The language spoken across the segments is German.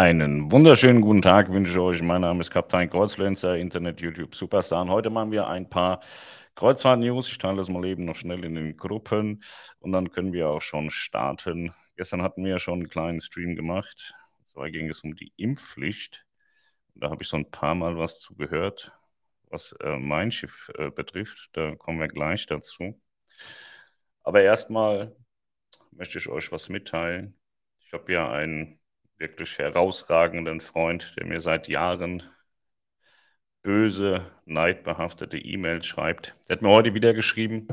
Einen wunderschönen guten Tag wünsche ich euch. Mein Name ist Kapitän Kreuzfluencer, Internet-YouTube-Superstar. Und heute machen wir ein paar Kreuzfahrt-News. Ich teile das mal eben noch schnell in den Gruppen und dann können wir auch schon starten. Gestern hatten wir ja schon einen kleinen Stream gemacht. Und zwar ging es um die Impfpflicht. Da habe ich so ein paar Mal was zu gehört, was äh, mein Schiff äh, betrifft. Da kommen wir gleich dazu. Aber erstmal möchte ich euch was mitteilen. Ich habe ja einen wirklich herausragenden Freund, der mir seit Jahren böse, neidbehaftete E-Mails schreibt. Der hat mir heute wieder geschrieben.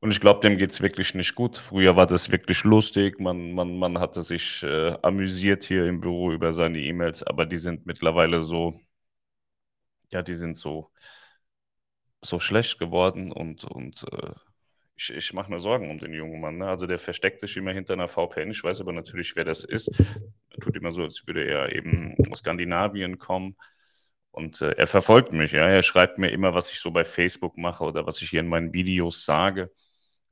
Und ich glaube, dem geht es wirklich nicht gut. Früher war das wirklich lustig. Man, man, man hatte sich äh, amüsiert hier im Büro über seine E-Mails, aber die sind mittlerweile so, ja, die sind so, so schlecht geworden und, und äh, ich, ich mache mir Sorgen um den jungen Mann. Ne? Also der versteckt sich immer hinter einer VPN. Ich weiß aber natürlich, wer das ist. Er tut immer so, als würde er eben aus Skandinavien kommen. Und äh, er verfolgt mich, ja. Er schreibt mir immer, was ich so bei Facebook mache oder was ich hier in meinen Videos sage.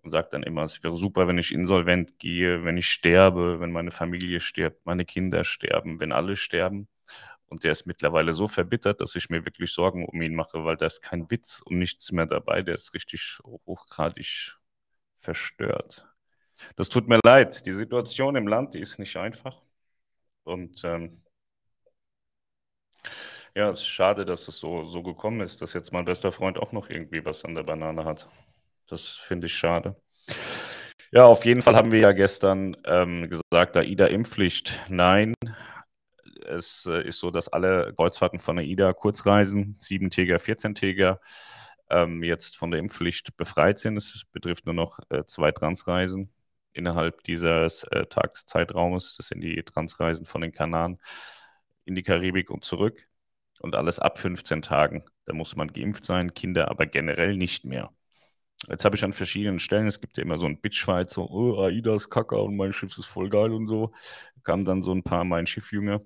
Und sagt dann immer, es wäre super, wenn ich insolvent gehe, wenn ich sterbe, wenn meine Familie stirbt, meine Kinder sterben, wenn alle sterben. Und der ist mittlerweile so verbittert, dass ich mir wirklich Sorgen um ihn mache, weil da ist kein Witz und nichts mehr dabei. Der ist richtig hochgradig verstört. Das tut mir leid. Die Situation im Land, die ist nicht einfach. Und ähm, ja, es ist schade, dass es so, so gekommen ist, dass jetzt mein bester Freund auch noch irgendwie was an der Banane hat. Das finde ich schade. Ja, auf jeden Fall haben wir ja gestern ähm, gesagt, AIDA-Impfpflicht, nein es äh, ist so, dass alle Kreuzfahrten von AIDA Kurzreisen, 7-Täger, 14-Täger, ähm, jetzt von der Impfpflicht befreit sind. Es betrifft nur noch äh, zwei Transreisen innerhalb dieses äh, Tageszeitraumes. Das sind die Transreisen von den Kanaren in die Karibik und zurück. Und alles ab 15 Tagen. Da muss man geimpft sein, Kinder aber generell nicht mehr. Jetzt habe ich an verschiedenen Stellen, es gibt ja immer so ein Bitchfight, so, oh, AIDA ist kacke und mein Schiff ist voll geil und so. Kamen dann so ein paar mein Schiffjünger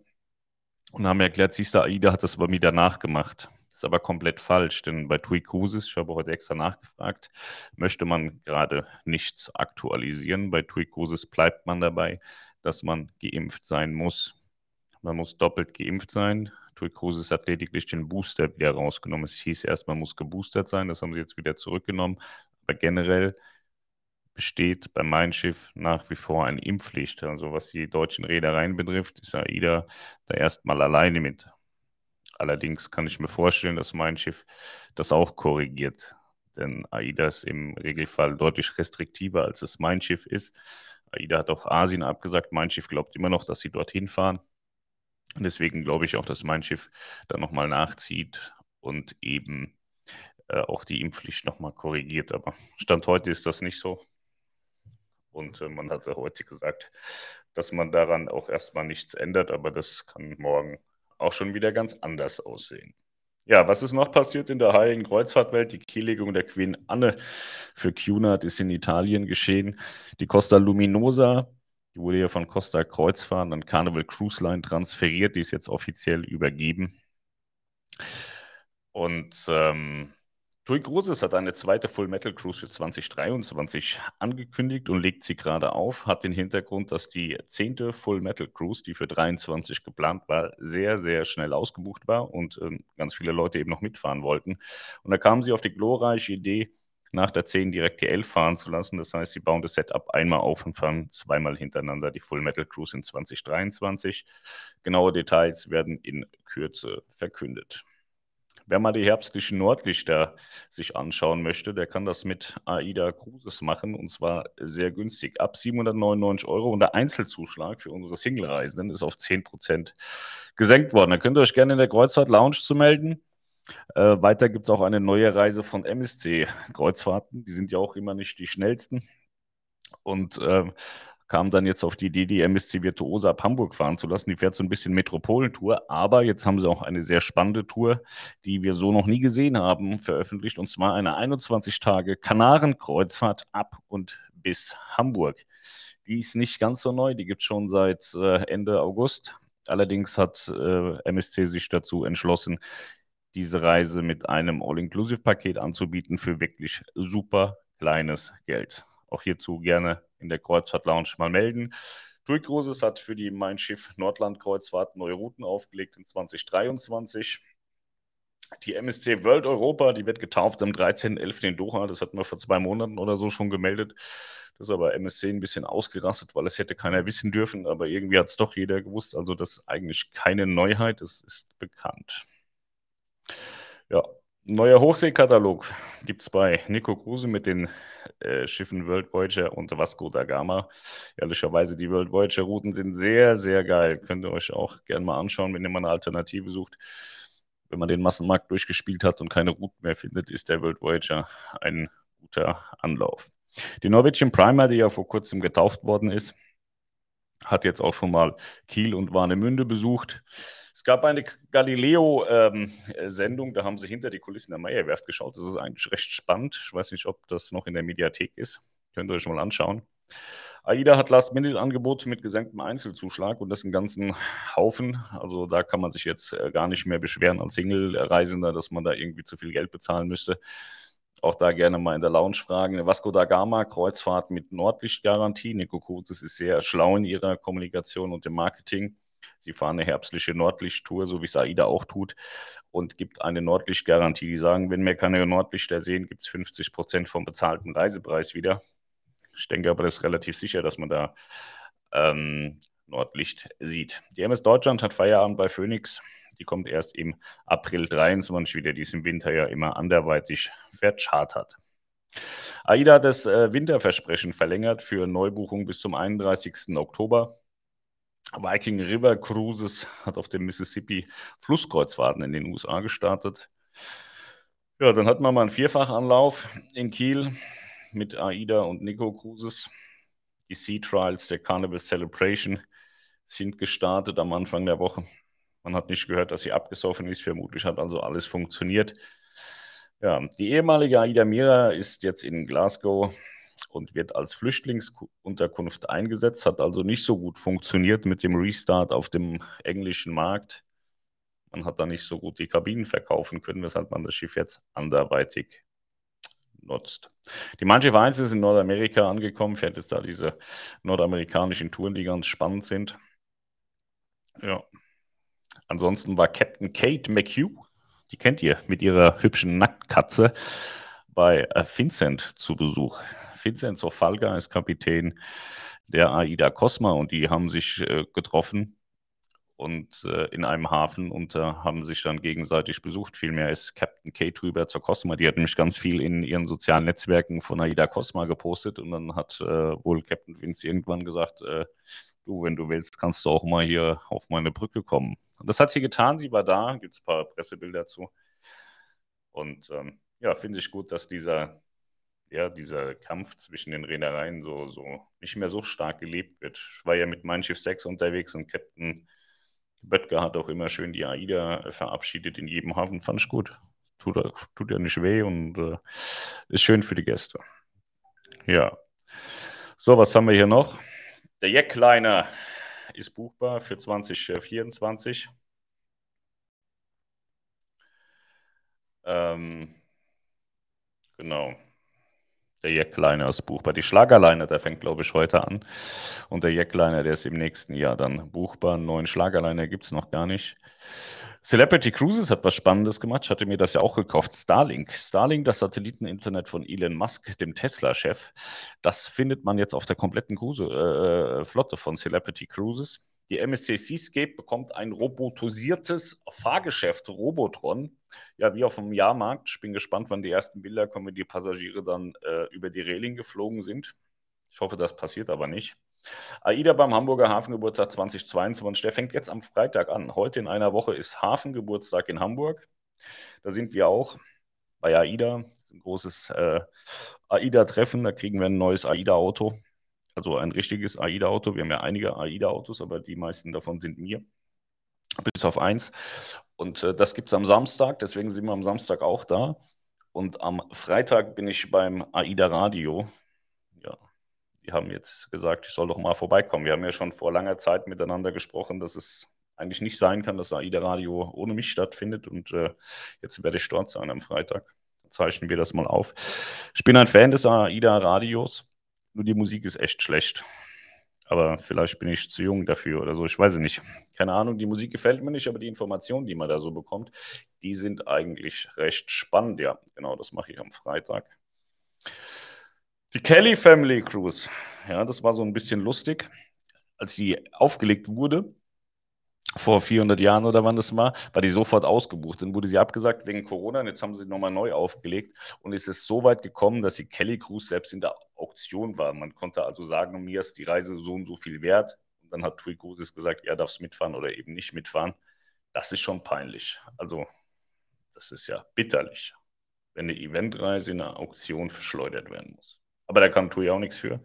und haben erklärt, siehst du, AIDA hat das bei mir danach gemacht. Das ist aber komplett falsch, denn bei TUI Cruises, ich habe heute extra nachgefragt, möchte man gerade nichts aktualisieren. Bei TUI Cruises bleibt man dabei, dass man geimpft sein muss. Man muss doppelt geimpft sein. TUI Cruises hat lediglich den Booster wieder rausgenommen. Es hieß erst, man muss geboostert sein, das haben sie jetzt wieder zurückgenommen. Aber generell besteht bei Mein Schiff nach wie vor eine Impfpflicht. Also was die deutschen Reedereien betrifft, ist AIDA da erstmal alleine mit. Allerdings kann ich mir vorstellen, dass Mein Schiff das auch korrigiert. Denn AIDA ist im Regelfall deutlich restriktiver, als es Mein Schiff ist. AIDA hat auch Asien abgesagt. Mein Schiff glaubt immer noch, dass sie dorthin fahren. Und deswegen glaube ich auch, dass Mein Schiff da nochmal nachzieht und eben äh, auch die Impfpflicht nochmal korrigiert. Aber Stand heute ist das nicht so. Und äh, man hat ja heute gesagt, dass man daran auch erstmal nichts ändert, aber das kann morgen auch schon wieder ganz anders aussehen. Ja, was ist noch passiert in der heiligen Kreuzfahrtwelt? Die Kiellegung der Queen Anne für Cunard ist in Italien geschehen. Die Costa Luminosa, die wurde ja von Costa Kreuzfahren an Carnival Cruise Line transferiert, die ist jetzt offiziell übergeben. Und ähm, TUI Cruises hat eine zweite Full Metal Cruise für 2023 angekündigt und legt sie gerade auf. Hat den Hintergrund, dass die zehnte Full Metal Cruise, die für 23 geplant war, sehr, sehr schnell ausgebucht war und äh, ganz viele Leute eben noch mitfahren wollten. Und da kamen sie auf die glorreiche Idee, nach der 10 direkt die 11 fahren zu lassen. Das heißt, sie bauen das Setup einmal auf und fahren zweimal hintereinander die Full Metal Cruise in 2023. Genaue Details werden in Kürze verkündet. Wer mal die herbstlichen Nordlichter sich anschauen möchte, der kann das mit AIDA Cruises machen und zwar sehr günstig. Ab 799 Euro und der Einzelzuschlag für unsere Single-Reisenden ist auf 10% gesenkt worden. Da könnt ihr euch gerne in der Kreuzfahrt Lounge zu melden. Äh, weiter gibt es auch eine neue Reise von MSC Kreuzfahrten. Die sind ja auch immer nicht die schnellsten. Und äh, kam dann jetzt auf die Idee, die MSC Virtuose ab Hamburg fahren zu lassen. Die fährt so ein bisschen Metropolentour, aber jetzt haben sie auch eine sehr spannende Tour, die wir so noch nie gesehen haben, veröffentlicht, und zwar eine 21 Tage Kanarenkreuzfahrt ab und bis Hamburg. Die ist nicht ganz so neu, die gibt es schon seit äh, Ende August. Allerdings hat äh, MSC sich dazu entschlossen, diese Reise mit einem All-Inclusive-Paket anzubieten für wirklich super kleines Geld. Auch hierzu gerne in der Kreuzfahrt Lounge mal melden. TUI Cruises hat für die Mein Schiff Nordland-Kreuzfahrt neue Routen aufgelegt in 2023. Die MSC World Europa, die wird getauft am 13.11. in Doha. Das hatten wir vor zwei Monaten oder so schon gemeldet. Das ist aber MSC ein bisschen ausgerastet, weil es hätte keiner wissen dürfen. Aber irgendwie hat es doch jeder gewusst. Also das ist eigentlich keine Neuheit. Das ist bekannt. Ja, neuer Hochseekatalog gibt es bei Nico Kruse mit den äh, Schiffen World Voyager und Vasco da Gama. Ehrlicherweise, die World Voyager Routen sind sehr, sehr geil. Könnt ihr euch auch gerne mal anschauen, wenn ihr mal eine Alternative sucht wenn man den Massenmarkt durchgespielt hat und keine Route mehr findet, ist der World Voyager ein guter Anlauf. Die Norwegian Primer, die ja vor kurzem getauft worden ist, hat jetzt auch schon mal Kiel und Warnemünde besucht. Es gab eine Galileo-Sendung, ähm, da haben sie hinter die Kulissen der Meyerwerft geschaut. Das ist eigentlich recht spannend. Ich weiß nicht, ob das noch in der Mediathek ist. Könnt ihr euch mal anschauen. AIDA hat Last-Minute-Angebote mit gesenktem Einzelzuschlag und das einen ganzen Haufen. Also da kann man sich jetzt äh, gar nicht mehr beschweren als Single-Reisender, dass man da irgendwie zu viel Geld bezahlen müsste. Auch da gerne mal in der Lounge fragen. Vasco da Gama, Kreuzfahrt mit Nordlichtgarantie. Nico Kuzes ist sehr schlau in ihrer Kommunikation und im Marketing. Sie fahren eine herbstliche Nordlichttour, so wie es AIDA auch tut, und gibt eine Nordlichtgarantie. Die sagen, wenn wir keine Nordlichter sehen, gibt es 50 Prozent vom bezahlten Reisepreis wieder. Ich denke aber, das ist relativ sicher, dass man da ähm, Nordlicht sieht. Die MS Deutschland hat Feierabend bei Phoenix. Die kommt erst im April 23 wieder, die ist im Winter ja immer anderweitig verchartert. AIDA hat das äh, Winterversprechen verlängert für Neubuchungen bis zum 31. Oktober. Viking River Cruises hat auf dem Mississippi Flusskreuzfahrten in den USA gestartet. Ja, dann hatten wir mal einen Vierfachanlauf in Kiel mit AIDA und Nico Cruises. Die Sea Trials der Carnival Celebration sind gestartet am Anfang der Woche. Man hat nicht gehört, dass sie abgesoffen ist. Vermutlich hat also alles funktioniert. Ja, die ehemalige AIDA Mira ist jetzt in Glasgow und wird als Flüchtlingsunterkunft eingesetzt, hat also nicht so gut funktioniert mit dem Restart auf dem englischen Markt. Man hat da nicht so gut die Kabinen verkaufen können, weshalb man das Schiff jetzt anderweitig nutzt. Die manche Vereine sind in Nordamerika angekommen, fährt es da diese nordamerikanischen Touren, die ganz spannend sind. Ja. Ansonsten war Captain Kate McHugh, die kennt ihr, mit ihrer hübschen Nacktkatze bei äh, Vincent zu Besuch. Vincent Sofalga ist Kapitän der AIDA Cosma und die haben sich äh, getroffen und äh, in einem Hafen und äh, haben sich dann gegenseitig besucht. Vielmehr ist Captain Kate rüber zur Cosma. Die hat nämlich ganz viel in ihren sozialen Netzwerken von Aida Cosma gepostet und dann hat äh, wohl Captain Vince irgendwann gesagt, äh, du, wenn du willst, kannst du auch mal hier auf meine Brücke kommen. Und das hat sie getan, sie war da, gibt es ein paar Pressebilder zu. Und ähm, ja, finde ich gut, dass dieser, ja, dieser Kampf zwischen den Reedereien so, so nicht mehr so stark gelebt wird. Ich war ja mit Mein Schiff 6 unterwegs und Captain Böttger hat auch immer schön die AIDA verabschiedet in jedem Hafen. Fand ich gut. Tut, tut ja nicht weh und äh, ist schön für die Gäste. Ja. So, was haben wir hier noch? Der Jackliner ist buchbar für 2024. Ähm, genau. Der Jackliner ist buchbar. Die Schlagerliner, der fängt, glaube ich, heute an. Und der Jackliner, der ist im nächsten Jahr dann buchbar. Einen neuen Schlagerliner gibt es noch gar nicht. Celebrity Cruises hat was Spannendes gemacht. Ich hatte mir das ja auch gekauft. Starlink. Starlink, das Satelliteninternet von Elon Musk, dem Tesla-Chef. Das findet man jetzt auf der kompletten Cruise, äh, Flotte von Celebrity Cruises. Die MSC Seascape bekommt ein robotisiertes Fahrgeschäft, Robotron. Ja, wie auf dem Jahrmarkt. Ich bin gespannt, wann die ersten Bilder kommen, wenn die Passagiere dann äh, über die Reling geflogen sind. Ich hoffe, das passiert aber nicht. AIDA beim Hamburger Hafengeburtstag 2022, der fängt jetzt am Freitag an. Heute in einer Woche ist Hafengeburtstag in Hamburg. Da sind wir auch bei AIDA. Ein großes äh, AIDA-Treffen. Da kriegen wir ein neues AIDA-Auto. Also ein richtiges AIDA-Auto. Wir haben ja einige AIDA-Autos, aber die meisten davon sind mir. Bis auf eins. Und äh, das gibt es am Samstag, deswegen sind wir am Samstag auch da. Und am Freitag bin ich beim AIDA Radio. Ja, die haben jetzt gesagt, ich soll doch mal vorbeikommen. Wir haben ja schon vor langer Zeit miteinander gesprochen, dass es eigentlich nicht sein kann, dass AIDA Radio ohne mich stattfindet. Und äh, jetzt werde ich dort sein am Freitag. Zeichnen wir das mal auf. Ich bin ein Fan des AIDA Radios. Nur die Musik ist echt schlecht. Aber vielleicht bin ich zu jung dafür oder so, ich weiß es nicht. Keine Ahnung, die Musik gefällt mir nicht, aber die Informationen, die man da so bekommt, die sind eigentlich recht spannend. Ja, genau, das mache ich am Freitag. Die Kelly Family Cruise, ja, das war so ein bisschen lustig. Als die aufgelegt wurde, vor 400 Jahren oder wann das war, war die sofort ausgebucht. Dann wurde sie abgesagt wegen Corona und jetzt haben sie nochmal neu aufgelegt und es ist so weit gekommen, dass die Kelly Cruise selbst in der Auktion war. Man konnte also sagen, mir ist die Reise so und so viel wert. Und dann hat Tui Cruises gesagt, er darf mitfahren oder eben nicht mitfahren. Das ist schon peinlich. Also, das ist ja bitterlich, wenn eine Eventreise in einer Auktion verschleudert werden muss. Aber da kann Tui auch nichts für.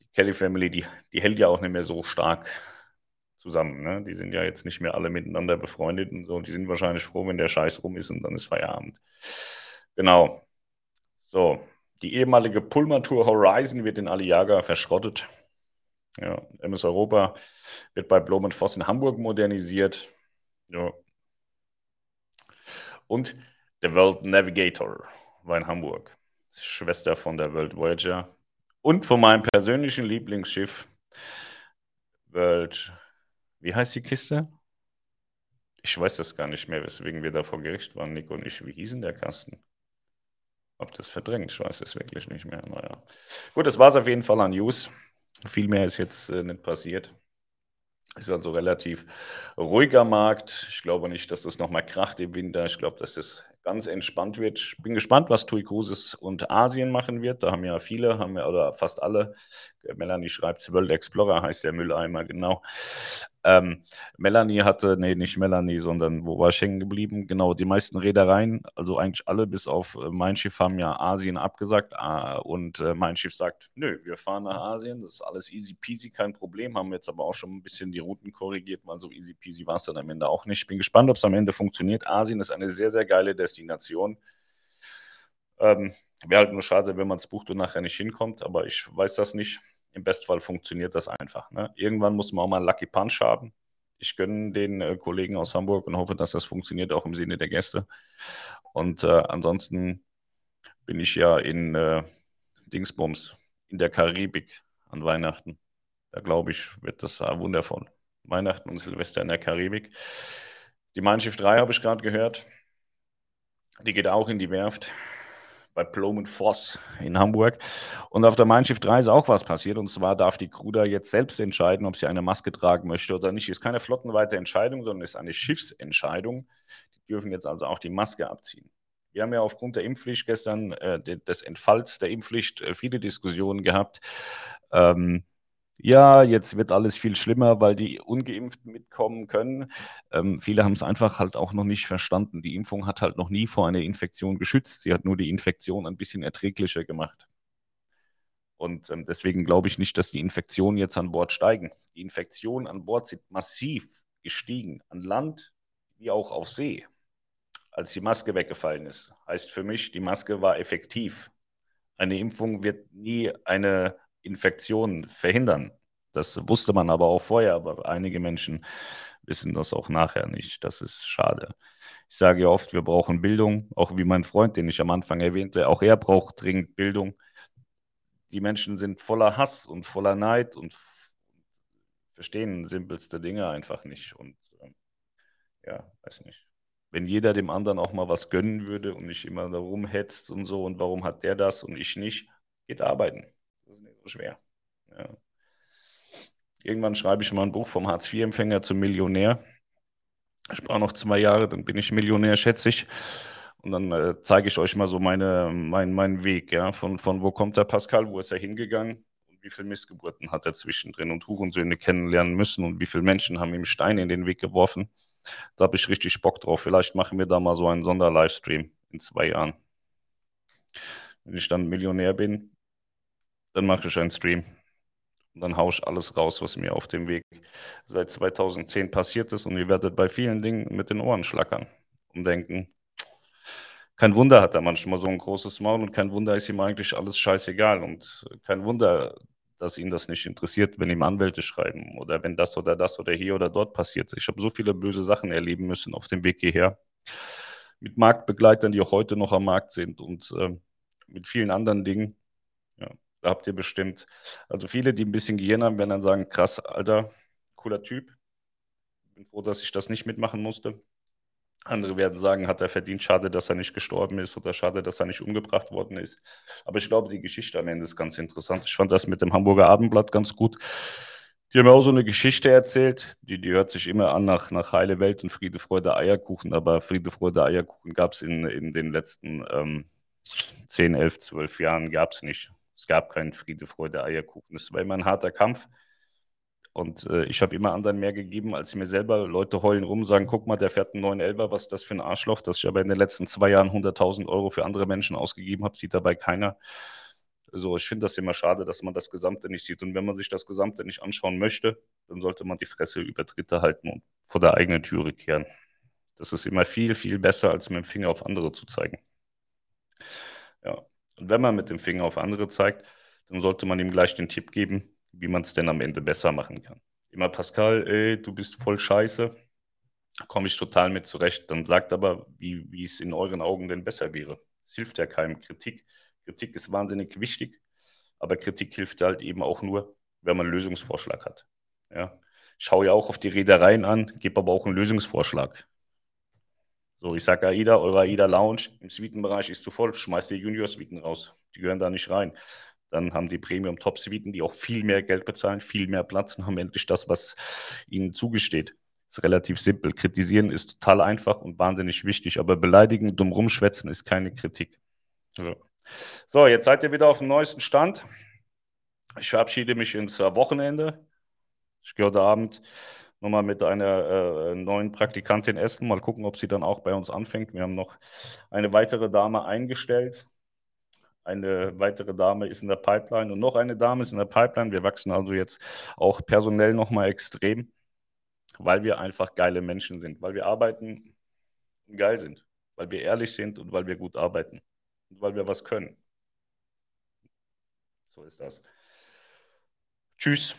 Die Kelly Family, die, die hält ja auch nicht mehr so stark zusammen. Ne? Die sind ja jetzt nicht mehr alle miteinander befreundet und so. Die sind wahrscheinlich froh, wenn der Scheiß rum ist und dann ist Feierabend. Genau. So, die ehemalige Pullman-Tour Horizon wird in Aliaga verschrottet. Ja, MS Europa wird bei Blom Voss in Hamburg modernisiert. Ja. Und der World Navigator war in Hamburg. Schwester von der World Voyager. Und von meinem persönlichen Lieblingsschiff World wie heißt die Kiste? Ich weiß das gar nicht mehr, weswegen wir da vor Gericht waren, Nico und ich. Wie hieß denn der Kasten? Ob das verdrängt, ich weiß es wirklich nicht mehr. Naja. Gut, das war es auf jeden Fall an News. Viel mehr ist jetzt äh, nicht passiert. Ist also relativ ruhiger Markt. Ich glaube nicht, dass das nochmal kracht im Winter. Ich glaube, dass das ganz entspannt wird. Ich bin gespannt, was TUI Cruises und Asien machen wird. Da haben ja viele, haben ja, oder fast alle, Melanie schreibt, World Explorer heißt der Mülleimer, genau. Ähm, Melanie hatte, nee, nicht Melanie, sondern wo war ich hängen geblieben? Genau, die meisten Reedereien, also eigentlich alle bis auf äh, mein Schiff, haben ja Asien abgesagt. Äh, und äh, mein Schiff sagt, nö, wir fahren nach Asien, das ist alles easy peasy, kein Problem. Haben jetzt aber auch schon ein bisschen die Routen korrigiert, weil so easy peasy war es dann am Ende auch nicht. Ich bin gespannt, ob es am Ende funktioniert. Asien ist eine sehr, sehr geile Destination. Ähm, Wäre halt nur schade, wenn man es bucht und nachher nicht hinkommt, aber ich weiß das nicht. Im Bestfall funktioniert das einfach. Ne? Irgendwann muss man auch mal einen Lucky Punch haben. Ich gönne den äh, Kollegen aus Hamburg und hoffe, dass das funktioniert, auch im Sinne der Gäste. Und äh, ansonsten bin ich ja in äh, Dingsbums, in der Karibik an Weihnachten. Da glaube ich, wird das äh, wundervoll. Weihnachten und Silvester in der Karibik. Die Mein Schiff 3 habe ich gerade gehört. Die geht auch in die Werft bei Plom und Voss in Hamburg. Und auf der Mein Schiff 3 ist auch was passiert. Und zwar darf die Crew da jetzt selbst entscheiden, ob sie eine Maske tragen möchte oder nicht. Ist keine flottenweite Entscheidung, sondern ist eine Schiffsentscheidung. Die dürfen jetzt also auch die Maske abziehen. Wir haben ja aufgrund der Impfpflicht gestern, äh, des Entfalls der Impfpflicht, äh, viele Diskussionen gehabt. Ähm, ja, jetzt wird alles viel schlimmer, weil die Ungeimpften mitkommen können. Ähm, viele haben es einfach halt auch noch nicht verstanden. Die Impfung hat halt noch nie vor einer Infektion geschützt. Sie hat nur die Infektion ein bisschen erträglicher gemacht. Und ähm, deswegen glaube ich nicht, dass die Infektionen jetzt an Bord steigen. Die Infektionen an Bord sind massiv gestiegen, an Land wie auch auf See, als die Maske weggefallen ist. Heißt für mich, die Maske war effektiv. Eine Impfung wird nie eine Infektionen verhindern. Das wusste man aber auch vorher, aber einige Menschen wissen das auch nachher nicht. Das ist schade. Ich sage ja oft, wir brauchen Bildung, auch wie mein Freund, den ich am Anfang erwähnte, auch er braucht dringend Bildung. Die Menschen sind voller Hass und voller Neid und verstehen simpelste Dinge einfach nicht. Und ähm, ja, weiß nicht. Wenn jeder dem anderen auch mal was gönnen würde und nicht immer darum hetzt und so und warum hat der das und ich nicht, geht arbeiten schwer. Ja. Irgendwann schreibe ich mal ein Buch vom Hartz-IV-Empfänger zum Millionär. Ich brauche noch zwei Jahre, dann bin ich Millionär, schätze ich. Und dann äh, zeige ich euch mal so meine, mein, meinen Weg. Ja? Von, von wo kommt der Pascal, wo ist er hingegangen und wie viele Missgeburten hat er zwischendrin und Hurensöhne kennenlernen müssen und wie viele Menschen haben ihm Steine in den Weg geworfen. Da habe ich richtig Bock drauf. Vielleicht machen wir da mal so einen Sonderlivestream in zwei Jahren. Wenn ich dann Millionär bin, dann mache ich einen Stream. Und dann haue ich alles raus, was mir auf dem Weg seit 2010 passiert ist. Und ihr werdet bei vielen Dingen mit den Ohren schlackern und denken, kein Wunder hat er manchmal so ein großes Maul und kein Wunder ist ihm eigentlich alles scheißegal. Und kein Wunder, dass ihn das nicht interessiert, wenn ihm Anwälte schreiben oder wenn das oder das oder hier oder dort passiert. Ich habe so viele böse Sachen erleben müssen auf dem Weg hierher. Mit Marktbegleitern, die auch heute noch am Markt sind und äh, mit vielen anderen Dingen. Da habt ihr bestimmt, also viele, die ein bisschen Gehirn haben, werden dann sagen, krass, Alter, cooler Typ. Bin froh, dass ich das nicht mitmachen musste. Andere werden sagen, hat er verdient, schade, dass er nicht gestorben ist oder schade, dass er nicht umgebracht worden ist. Aber ich glaube, die Geschichte am Ende ist ganz interessant. Ich fand das mit dem Hamburger Abendblatt ganz gut. Die haben auch so eine Geschichte erzählt, die, die hört sich immer an nach, nach Heile Welt und Friede, Freude, Eierkuchen, aber Friede, Freude, Eierkuchen gab es in, in den letzten ähm, 10, 11, 12 Jahren gab es nicht. Es gab keinen Friede, Freude, Eierkuchen. Es war immer ein harter Kampf. Und äh, ich habe immer anderen mehr gegeben als mir selber. Leute heulen rum, sagen, guck mal, der fährt einen neuen Elber, was ist das für ein Arschloch, dass ich aber in den letzten zwei Jahren 100.000 Euro für andere Menschen ausgegeben habe, sieht dabei keiner. Also ich finde das immer schade, dass man das Gesamte nicht sieht. Und wenn man sich das Gesamte nicht anschauen möchte, dann sollte man die Fresse über Dritte halten und vor der eigenen Türe kehren. Das ist immer viel, viel besser, als mit dem Finger auf andere zu zeigen. Ja. Und wenn man mit dem Finger auf andere zeigt, dann sollte man ihm gleich den Tipp geben, wie man es denn am Ende besser machen kann. Immer Pascal, ey, du bist voll scheiße, komme ich total mit zurecht. Dann sagt aber, wie, es in euren Augen denn besser wäre. Es hilft ja keinem Kritik. Kritik ist wahnsinnig wichtig, aber Kritik hilft halt eben auch nur, wenn man einen Lösungsvorschlag hat. Ja. Ich schaue ja auch auf die Reedereien an, gebe aber auch einen Lösungsvorschlag. So, ich sage AIDA, eure AIDA Lounge im Suitenbereich ist zu voll, schmeißt die Junior-Suiten raus. Die gehören da nicht rein. Dann haben die Premium-Top-Suiten, die auch viel mehr Geld bezahlen, viel mehr Platz und haben endlich das, was ihnen zugesteht. Ist relativ simpel. Kritisieren ist total einfach und wahnsinnig wichtig, aber beleidigen, dumm rumschwätzen ist keine Kritik. So, jetzt seid ihr wieder auf dem neuesten Stand. Ich verabschiede mich ins äh, Wochenende. Ich gehe heute Abend nochmal mit einer äh, neuen Praktikantin essen. Mal gucken, ob sie dann auch bei uns anfängt. Wir haben noch eine weitere Dame eingestellt. Eine weitere Dame ist in der Pipeline und noch eine Dame ist in der Pipeline. Wir wachsen also jetzt auch personell nochmal extrem, weil wir einfach geile Menschen sind, weil wir arbeiten und geil sind, weil wir ehrlich sind und weil wir gut arbeiten und weil wir was können. So ist das. Tschüss.